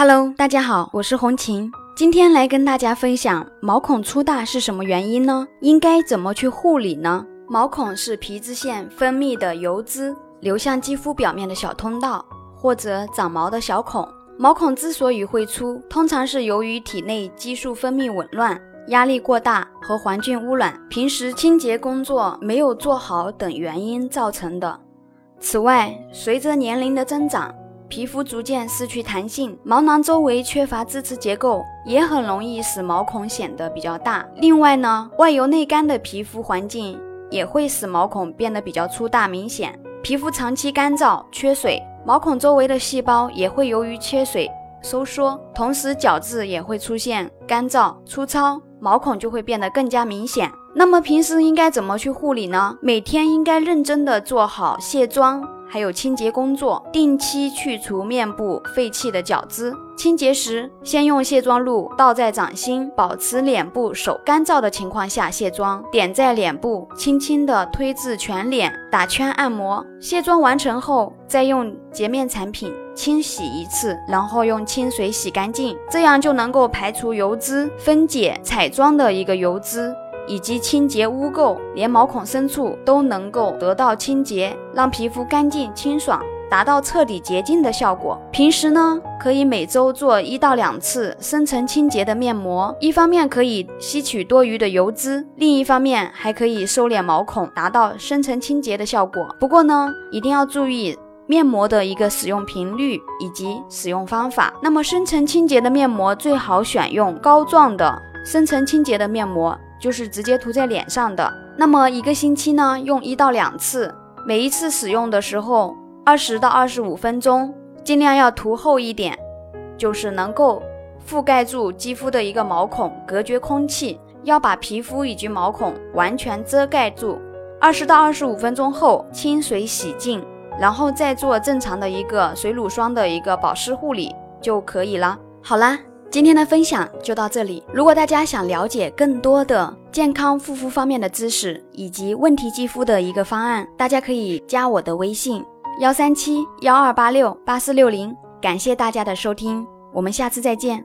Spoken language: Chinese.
Hello，大家好，我是红琴，今天来跟大家分享毛孔粗大是什么原因呢？应该怎么去护理呢？毛孔是皮脂腺分泌的油脂流向肌肤表面的小通道，或者长毛的小孔。毛孔之所以会粗，通常是由于体内激素分泌紊乱、压力过大和环境污染、平时清洁工作没有做好等原因造成的。此外，随着年龄的增长，皮肤逐渐失去弹性，毛囊周围缺乏支持结构，也很容易使毛孔显得比较大。另外呢，外油内干的皮肤环境也会使毛孔变得比较粗大明显。皮肤长期干燥缺水，毛孔周围的细胞也会由于缺水收缩，同时角质也会出现干燥粗糙，毛孔就会变得更加明显。那么平时应该怎么去护理呢？每天应该认真的做好卸妆。还有清洁工作，定期去除面部废弃的角质。清洁时，先用卸妆露倒在掌心，保持脸部手干燥的情况下卸妆，点在脸部，轻轻的推至全脸，打圈按摩。卸妆完成后，再用洁面产品清洗一次，然后用清水洗干净，这样就能够排除油脂，分解彩妆的一个油脂。以及清洁污垢，连毛孔深处都能够得到清洁，让皮肤干净清爽，达到彻底洁净的效果。平时呢，可以每周做一到两次深层清洁的面膜，一方面可以吸取多余的油脂，另一方面还可以收敛毛孔，达到深层清洁的效果。不过呢，一定要注意面膜的一个使用频率以及使用方法。那么深层清洁的面膜最好选用膏状的深层清洁的面膜。就是直接涂在脸上的，那么一个星期呢，用一到两次，每一次使用的时候二十到二十五分钟，尽量要涂厚一点，就是能够覆盖住肌肤的一个毛孔，隔绝空气，要把皮肤以及毛孔完全遮盖住。二十到二十五分钟后，清水洗净，然后再做正常的一个水乳霜的一个保湿护理就可以了。好啦。今天的分享就到这里。如果大家想了解更多的健康护肤方面的知识以及问题肌肤的一个方案，大家可以加我的微信幺三七幺二八六八四六零。感谢大家的收听，我们下次再见。